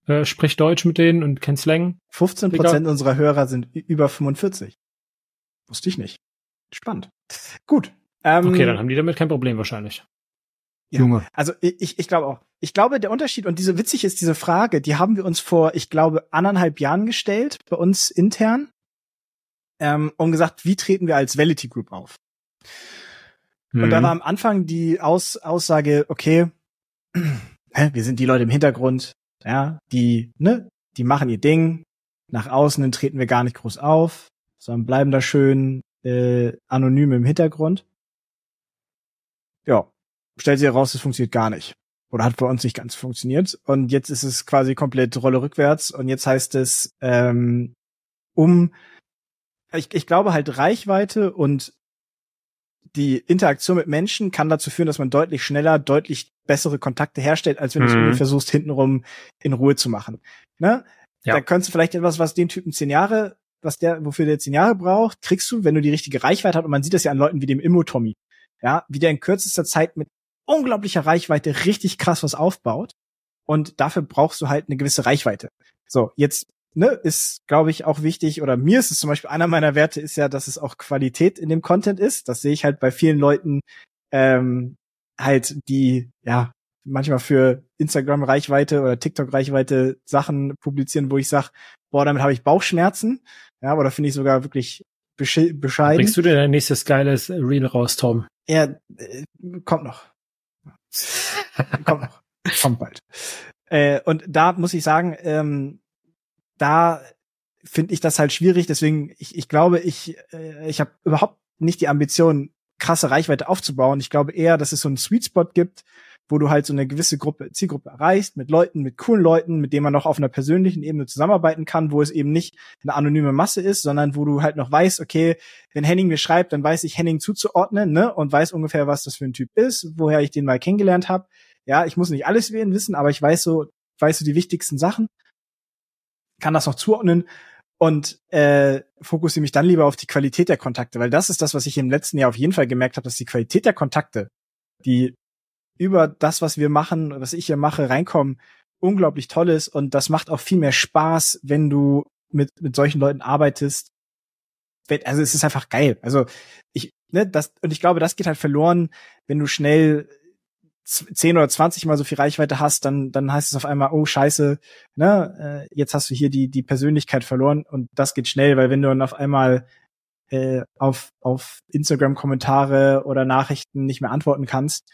äh, sprich Deutsch mit denen und kenn Slang. 15 Prozent unserer Hörer sind über 45. Wusste ich nicht. Spannend. Gut, ähm, okay, dann haben die damit kein Problem wahrscheinlich. Ja, Junge. Also ich, ich glaube auch. Ich glaube, der Unterschied, und diese witzig ist diese Frage, die haben wir uns vor, ich glaube, anderthalb Jahren gestellt, bei uns intern, ähm, und gesagt, wie treten wir als Vality Group auf? Mhm. Und da mhm. war am Anfang die Aus Aussage, okay, [clears throat] wir sind die Leute im Hintergrund, ja, die, ne, die machen ihr Ding, nach außen dann treten wir gar nicht groß auf, sondern bleiben da schön äh, anonym im Hintergrund ja, stellt sich heraus, es funktioniert gar nicht. Oder hat bei uns nicht ganz funktioniert. Und jetzt ist es quasi komplett Rolle rückwärts. Und jetzt heißt es, ähm, um, ich, ich glaube halt Reichweite und die Interaktion mit Menschen kann dazu führen, dass man deutlich schneller, deutlich bessere Kontakte herstellt, als wenn mhm. du irgendwie versuchst, hintenrum in Ruhe zu machen. Ne? Ja. Da könntest du vielleicht etwas, was den Typen zehn Jahre was der, wofür der zehn Jahre braucht, kriegst du, wenn du die richtige Reichweite hast. Und man sieht das ja an Leuten wie dem Immo-Tommy. Ja, wie der in kürzester Zeit mit unglaublicher Reichweite richtig krass was aufbaut. Und dafür brauchst du halt eine gewisse Reichweite. So, jetzt ne, ist, glaube ich, auch wichtig, oder mir ist es zum Beispiel, einer meiner Werte ist ja, dass es auch Qualität in dem Content ist. Das sehe ich halt bei vielen Leuten, ähm, halt, die, ja, manchmal für Instagram-Reichweite oder TikTok-Reichweite Sachen publizieren, wo ich sage, boah, damit habe ich Bauchschmerzen. Ja, oder finde ich sogar wirklich bescheiden. Bringst du dir dein nächstes geiles Reel raus, Tom? Ja, äh, kommt noch. kommt noch. Kommt bald. Äh, und da muss ich sagen, ähm, da finde ich das halt schwierig. Deswegen, ich, ich glaube, ich, äh, ich habe überhaupt nicht die Ambition, krasse Reichweite aufzubauen. Ich glaube eher, dass es so einen Sweet Spot gibt, wo du halt so eine gewisse Gruppe, Zielgruppe erreichst, mit Leuten, mit coolen Leuten, mit denen man noch auf einer persönlichen Ebene zusammenarbeiten kann, wo es eben nicht eine anonyme Masse ist, sondern wo du halt noch weißt, okay, wenn Henning mir schreibt, dann weiß ich Henning zuzuordnen, ne, und weiß ungefähr, was das für ein Typ ist, woher ich den mal kennengelernt habe. Ja, ich muss nicht alles wissen, aber ich weiß so, weiß so die wichtigsten Sachen, kann das noch zuordnen und äh, fokussiere mich dann lieber auf die Qualität der Kontakte, weil das ist das, was ich im letzten Jahr auf jeden Fall gemerkt habe, dass die Qualität der Kontakte, die über das, was wir machen, was ich hier mache, reinkommen, unglaublich toll ist und das macht auch viel mehr Spaß, wenn du mit, mit solchen Leuten arbeitest. Also es ist einfach geil. Also ich, ne, das, und ich glaube, das geht halt verloren, wenn du schnell 10 oder 20 mal so viel Reichweite hast, dann, dann heißt es auf einmal, oh scheiße, ne, äh, jetzt hast du hier die, die Persönlichkeit verloren und das geht schnell, weil wenn du dann auf einmal äh, auf, auf Instagram-Kommentare oder Nachrichten nicht mehr antworten kannst,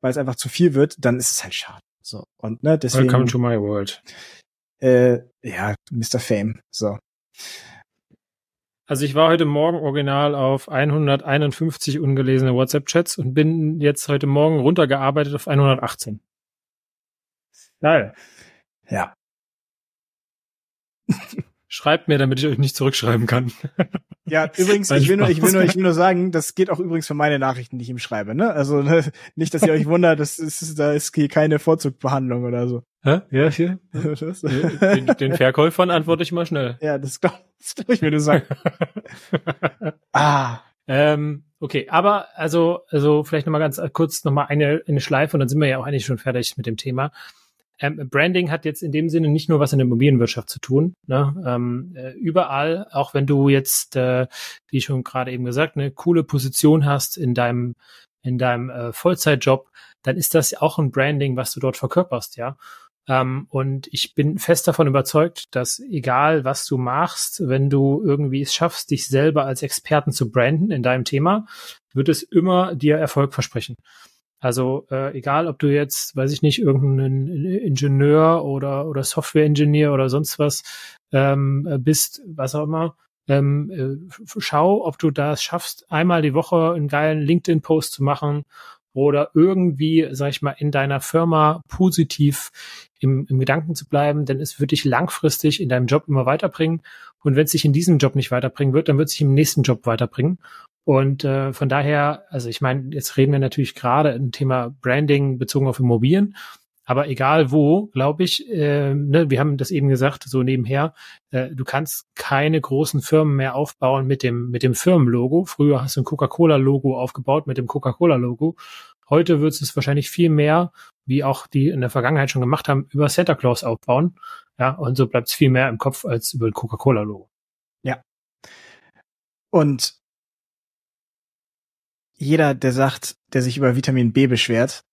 weil es einfach zu viel wird, dann ist es halt schade. So. Und ne, deswegen. Welcome to my world. Äh, ja, Mr. Fame. So. Also ich war heute Morgen original auf 151 ungelesene WhatsApp-Chats und bin jetzt heute Morgen runtergearbeitet auf 118. Geil. Ja. [laughs] Schreibt mir, damit ich euch nicht zurückschreiben kann. [laughs] Ja, übrigens, ich will, nur, ich will nur, ich will nur sagen, das geht auch übrigens für meine Nachrichten, die ich ihm schreibe, ne? Also ne, nicht, dass ihr euch wundert, das ist, da ist hier keine Vorzugbehandlung oder so. Hä? Ja, hier. [laughs] den, den Verkäufern antworte ich mal schnell. Ja, das glaube glaub ich mir, du sagst. [laughs] ah. Ähm, okay, aber also, also vielleicht nochmal ganz kurz nochmal eine, eine Schleife und dann sind wir ja auch eigentlich schon fertig mit dem Thema. Ähm, Branding hat jetzt in dem Sinne nicht nur was in der Immobilienwirtschaft zu tun. Ne? Ähm, äh, überall, auch wenn du jetzt, äh, wie schon gerade eben gesagt, eine coole Position hast in deinem in deinem äh, Vollzeitjob, dann ist das auch ein Branding, was du dort verkörperst, ja. Ähm, und ich bin fest davon überzeugt, dass egal was du machst, wenn du irgendwie es schaffst, dich selber als Experten zu branden in deinem Thema, wird es immer dir Erfolg versprechen. Also äh, egal, ob du jetzt, weiß ich nicht, irgendein Ingenieur oder oder Software-Ingenieur oder sonst was ähm, bist, was auch immer, ähm, äh, schau, ob du das schaffst, einmal die Woche einen geilen LinkedIn-Post zu machen oder irgendwie, sag ich mal, in deiner Firma positiv im, im Gedanken zu bleiben, denn es wird dich langfristig in deinem Job immer weiterbringen. Und wenn es dich in diesem Job nicht weiterbringen wird, dann wird es sich im nächsten Job weiterbringen. Und äh, von daher, also ich meine, jetzt reden wir natürlich gerade ein Thema Branding bezogen auf Immobilien, aber egal wo, glaube ich, äh, ne, wir haben das eben gesagt, so nebenher, äh, du kannst keine großen Firmen mehr aufbauen mit dem, mit dem Firmenlogo. Früher hast du ein Coca-Cola-Logo aufgebaut mit dem Coca-Cola-Logo. Heute wird es wahrscheinlich viel mehr, wie auch die in der Vergangenheit schon gemacht haben, über Santa Claus aufbauen. Ja, und so bleibt es viel mehr im Kopf als über ein Coca-Cola-Logo. Ja. Und jeder, der sagt, der sich über Vitamin B beschwert,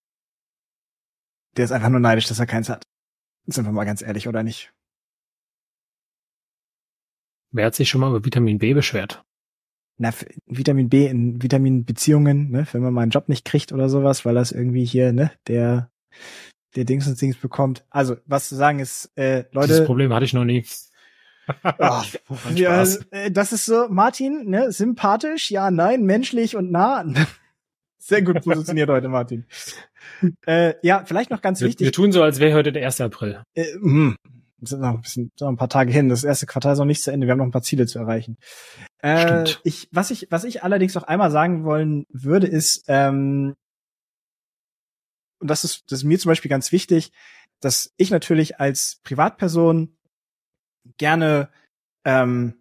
der ist einfach nur neidisch, dass er keins hat. Sind wir mal ganz ehrlich, oder nicht? Wer hat sich schon mal über Vitamin B beschwert? Na, Vitamin B in Vitaminbeziehungen, ne, wenn man mal einen Job nicht kriegt oder sowas, weil das irgendwie hier, ne, der, der Dings und Dings bekommt. Also, was zu sagen ist, äh, Leute. Das Problem hatte ich noch nie. Ach, ja, äh, das ist so, Martin, ne, sympathisch, ja, nein, menschlich und nah. [laughs] Sehr gut positioniert heute, Martin. Äh, ja, vielleicht noch ganz wir, wichtig. Wir tun so, als wäre heute der 1. April. Äh, mh. sind noch ein bisschen, noch ein paar Tage hin. Das erste Quartal ist noch nicht zu Ende. Wir haben noch ein paar Ziele zu erreichen. Äh, Stimmt. Ich, was ich, was ich allerdings noch einmal sagen wollen würde, ist, ähm, und das ist, das ist mir zum Beispiel ganz wichtig, dass ich natürlich als Privatperson gerne ähm,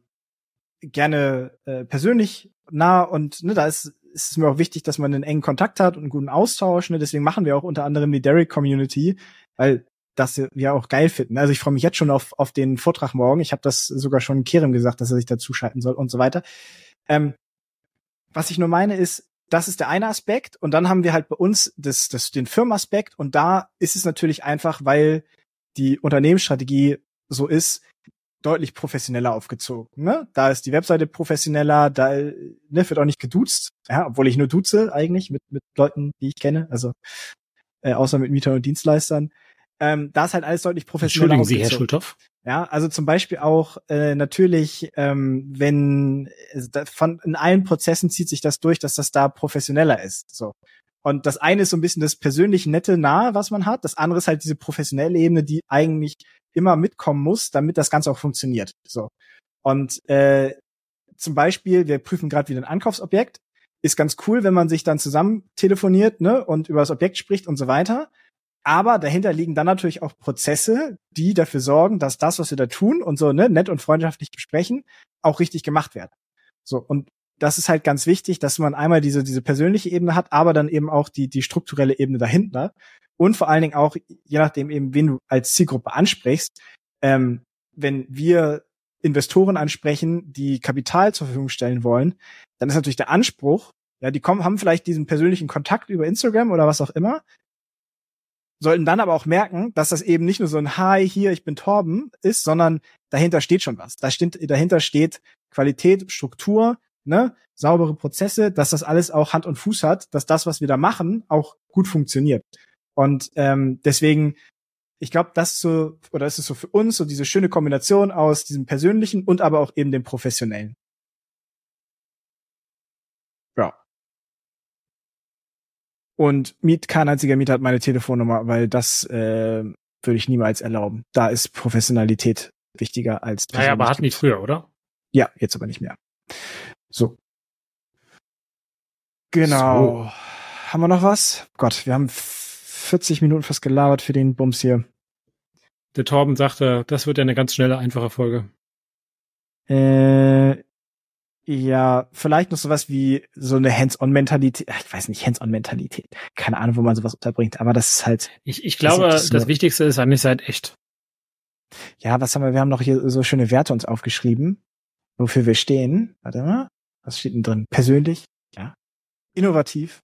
gerne äh, persönlich nah und ne, da ist, ist es mir auch wichtig, dass man einen engen Kontakt hat und einen guten Austausch. Ne? Deswegen machen wir auch unter anderem die Derek Community, weil das wir auch geil finden. Also ich freue mich jetzt schon auf, auf den Vortrag morgen. Ich habe das sogar schon Kerem gesagt, dass er sich dazuschalten soll und so weiter. Ähm, was ich nur meine ist, das ist der eine Aspekt und dann haben wir halt bei uns das, das, den Firmenaspekt und da ist es natürlich einfach, weil die Unternehmensstrategie so ist, deutlich professioneller aufgezogen. Ne? Da ist die Webseite professioneller, da ne, wird auch nicht geduzt, ja, obwohl ich nur duze eigentlich mit, mit Leuten, die ich kenne, also äh, außer mit Mietern und Dienstleistern. Ähm, da ist halt alles deutlich professioneller. Entschuldigen Sie, Herr Schulthoff. Ja, also zum Beispiel auch äh, natürlich, ähm, wenn äh, von in allen Prozessen zieht sich das durch, dass das da professioneller ist. So. Und das eine ist so ein bisschen das persönlich nette nahe, was man hat. Das andere ist halt diese professionelle Ebene, die eigentlich immer mitkommen muss, damit das Ganze auch funktioniert. So. Und äh, zum Beispiel, wir prüfen gerade wieder ein Ankaufsobjekt. Ist ganz cool, wenn man sich dann zusammen telefoniert ne, und über das Objekt spricht und so weiter. Aber dahinter liegen dann natürlich auch Prozesse, die dafür sorgen, dass das, was wir da tun und so ne, nett und freundschaftlich besprechen, auch richtig gemacht werden. So und das ist halt ganz wichtig, dass man einmal diese diese persönliche Ebene hat, aber dann eben auch die die strukturelle Ebene dahinter und vor allen Dingen auch je nachdem eben wen du als Zielgruppe ansprichst, ähm, wenn wir Investoren ansprechen, die Kapital zur Verfügung stellen wollen, dann ist natürlich der Anspruch, ja, die kommen, haben vielleicht diesen persönlichen Kontakt über Instagram oder was auch immer, sollten dann aber auch merken, dass das eben nicht nur so ein Hi, hier, ich bin Torben ist, sondern dahinter steht schon was. Da steht, dahinter steht Qualität, Struktur, ne, saubere Prozesse, dass das alles auch Hand und Fuß hat, dass das, was wir da machen, auch gut funktioniert. Und ähm, deswegen, ich glaube, das ist so, oder ist es so für uns so diese schöne Kombination aus diesem persönlichen und aber auch eben dem professionellen. Und Miet, kein einziger Mieter hat meine Telefonnummer, weil das äh, würde ich niemals erlauben. Da ist Professionalität wichtiger als Naja, aber hat nicht früher, oder? Ja, jetzt aber nicht mehr. So. Genau. So. Haben wir noch was? Gott, wir haben 40 Minuten fast gelabert für den Bums hier. Der Torben sagte, das wird ja eine ganz schnelle, einfache Folge. Äh, ja, vielleicht noch sowas wie so eine Hands-on-Mentalität. Ich weiß nicht, Hands-on-Mentalität. Keine Ahnung, wo man sowas unterbringt, aber das ist halt. Ich, ich glaube, das, das Wichtigste ist eigentlich seid echt. Ja, was haben wir? Wir haben noch hier so schöne Werte uns aufgeschrieben, wofür wir stehen. Warte mal. Was steht denn drin? Persönlich, ja. Innovativ,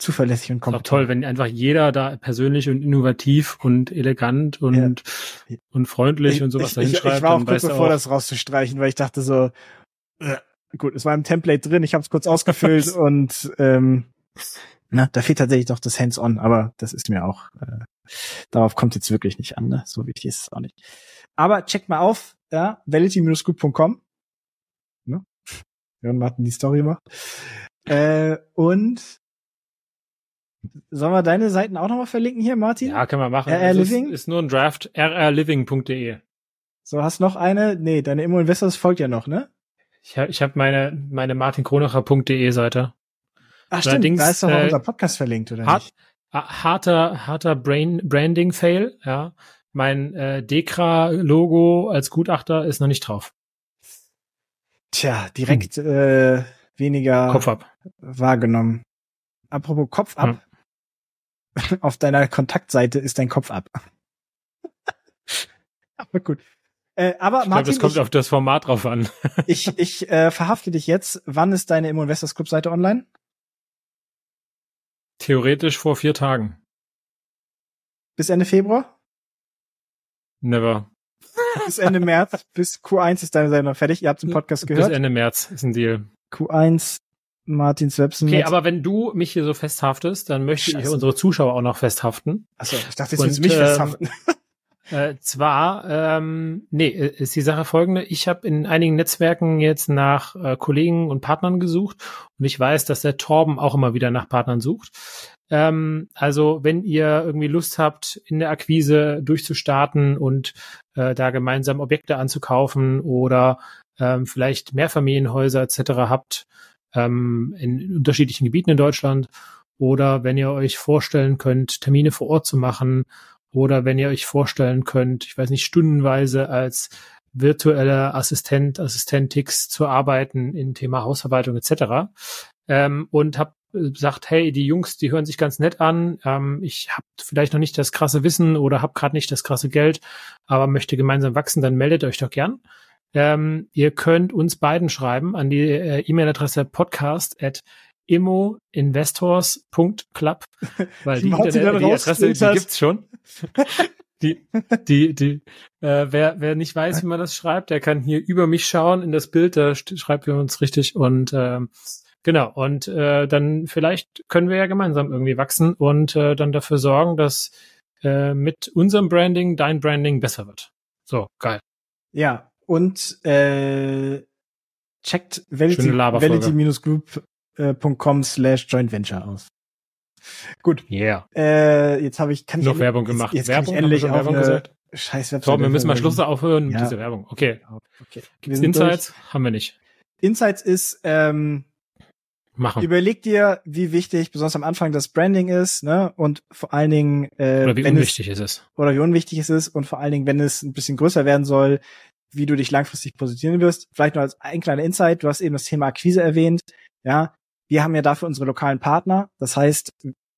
zuverlässig und kompetent. Ist toll, wenn einfach jeder da persönlich und innovativ und elegant und, ja. und freundlich ich, und sowas dahin schreibt. Ich war auch kurz davor, das rauszustreichen, weil ich dachte so, äh, gut, es war im Template drin, ich habe es kurz ausgefüllt [laughs] und ähm, na, da fehlt tatsächlich doch das Hands-on, aber das ist mir auch, äh, darauf kommt jetzt wirklich nicht an, ne? So wichtig ist es auch nicht. Aber checkt mal auf, ja, vality-group.com. Ne? Jörn Martin die Story macht. Äh, und Sollen wir deine Seiten auch nochmal verlinken hier, Martin? Ja, können wir machen. RR Living? Ist, ist nur ein Draft, rrliving.de. So, hast noch eine? Nee, deine Immo Investors folgt ja noch, ne? Ich habe ich hab meine, meine martinkronacher.de Seite. Ach stimmt, Allerdings, da ist doch auch äh, unser Podcast verlinkt, oder hart, nicht? Harter, harter Brain, Branding-Fail, ja. Mein äh, Dekra-Logo als Gutachter ist noch nicht drauf. Tja, direkt hm. äh, weniger Kopf ab. wahrgenommen. Apropos Kopf ab. Hm. [laughs] Auf deiner Kontaktseite ist dein Kopf ab. [laughs] Aber gut. Äh, aber ich glaube, das kommt ich, auf das Format drauf an. [laughs] ich ich äh, verhafte dich jetzt. Wann ist deine Immo Investors Club Seite online? Theoretisch vor vier Tagen. Bis Ende Februar? Never. Bis Ende März, bis Q1 ist deine Seite noch fertig. Ihr habt den Podcast gehört. Bis Ende März ist ein Deal. Q1 Martins Website. Okay, aber wenn du mich hier so festhaftest, dann möchte Scheiße. ich unsere Zuschauer auch noch festhaften. Achso, ich dachte, jetzt willst mich ähm, festhaften. [laughs] Äh, zwar, ähm, nee, äh, ist die Sache folgende. Ich habe in einigen Netzwerken jetzt nach äh, Kollegen und Partnern gesucht und ich weiß, dass der Torben auch immer wieder nach Partnern sucht. Ähm, also wenn ihr irgendwie Lust habt, in der Akquise durchzustarten und äh, da gemeinsam Objekte anzukaufen oder ähm, vielleicht Mehrfamilienhäuser etc. habt ähm, in unterschiedlichen Gebieten in Deutschland oder wenn ihr euch vorstellen könnt, Termine vor Ort zu machen oder wenn ihr euch vorstellen könnt, ich weiß nicht, stundenweise als virtuelle Assistent, Assistentix zu arbeiten in Thema Hausverwaltung etc. Ähm, und habe sagt, hey, die Jungs, die hören sich ganz nett an. Ähm, ich habe vielleicht noch nicht das krasse Wissen oder habe gerade nicht das krasse Geld, aber möchte gemeinsam wachsen, dann meldet euch doch gern. Ähm, ihr könnt uns beiden schreiben an die äh, E-Mail-Adresse podcast at immoinvestors.club, [laughs] weil die, Internet, die Adresse, die gibt's schon. [laughs] die, die, die, äh, wer, wer nicht weiß, wie man das schreibt, der kann hier über mich schauen in das Bild, da schreibt wir uns richtig und ähm, Genau, und äh, dann vielleicht können wir ja gemeinsam irgendwie wachsen und äh, dann dafür sorgen, dass äh, mit unserem Branding dein Branding besser wird. So, geil. Ja, und äh, checkt validity-group.com slash joint venture aus. Gut. Yeah. Äh, jetzt habe ich kann ich noch Werbung gemacht. Jetzt, Werbung, kann ich endlich Werbung gesagt? Scheiß Website. So, wir müssen mal Schluss aufhören mit ja. dieser Werbung. Okay. okay. Gibt's Insights? Durch. Haben wir nicht. Insights ist ähm, machen. Überleg dir, wie wichtig, besonders am Anfang, das Branding ist, ne? Und vor allen Dingen, äh, oder wie unwichtig es, ist es. Oder wie unwichtig es ist und vor allen Dingen, wenn es ein bisschen größer werden soll, wie du dich langfristig positionieren wirst. Vielleicht noch als ein kleiner Insight, du hast eben das Thema Akquise erwähnt. Ja, wir haben ja dafür unsere lokalen Partner. Das heißt,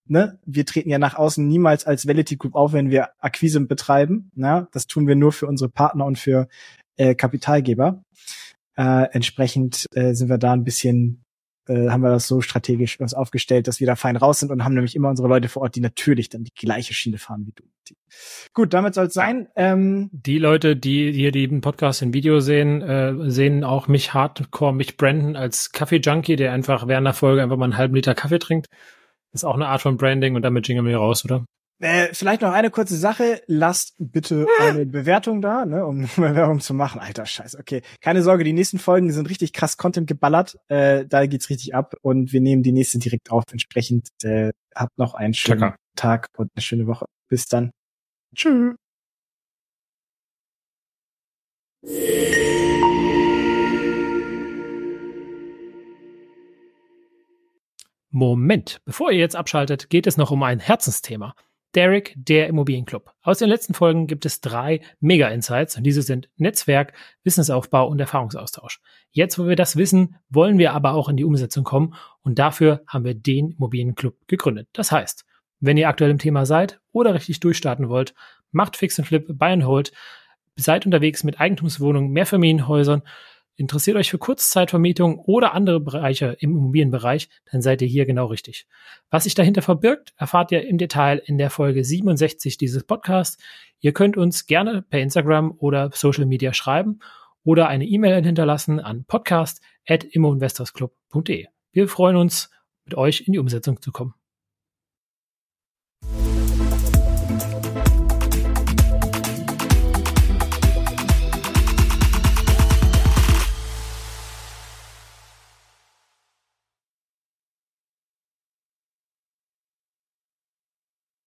ne, wir treten ja nach außen niemals als Validity Group auf, wenn wir Akquise betreiben. Ne? Das tun wir nur für unsere Partner und für äh, Kapitalgeber. Äh, entsprechend äh, sind wir da ein bisschen äh, haben wir das so strategisch uns aufgestellt, dass wir da fein raus sind und haben nämlich immer unsere Leute vor Ort, die natürlich dann die gleiche Schiene fahren wie du. Gut, damit soll es sein. Ähm, die Leute, die hier den Podcast in Video sehen, äh, sehen auch mich hardcore, mich Brandon als Kaffee-Junkie, der einfach während der Folge einfach mal einen halben Liter Kaffee trinkt. Ist auch eine Art von Branding und damit jingeln wir raus, oder? Äh, vielleicht noch eine kurze Sache. Lasst bitte eine Bewertung da, ne, um [laughs] mehr Werbung zu machen. Alter Scheiß. Okay. Keine Sorge, die nächsten Folgen sind richtig krass Content geballert. Äh, da geht's richtig ab und wir nehmen die nächste direkt auf. Entsprechend äh, habt noch einen schönen Checker. Tag und eine schöne Woche. Bis dann. Tschüss. Moment, bevor ihr jetzt abschaltet, geht es noch um ein Herzensthema. Derek, der Immobilienclub. Aus den letzten Folgen gibt es drei Mega-Insights und diese sind Netzwerk, Wissensaufbau und Erfahrungsaustausch. Jetzt, wo wir das wissen, wollen wir aber auch in die Umsetzung kommen und dafür haben wir den Immobilienclub gegründet. Das heißt, wenn ihr aktuell im Thema seid oder richtig durchstarten wollt, macht Fix and Flip, Buy and Hold, seid unterwegs mit Eigentumswohnungen, Mehrfamilienhäusern Interessiert euch für Kurzzeitvermietung oder andere Bereiche im Immobilienbereich, dann seid ihr hier genau richtig. Was sich dahinter verbirgt, erfahrt ihr im Detail in der Folge 67 dieses Podcasts. Ihr könnt uns gerne per Instagram oder Social Media schreiben oder eine E-Mail hinterlassen an podcast.immoinvestorsclub.de. Wir freuen uns, mit euch in die Umsetzung zu kommen.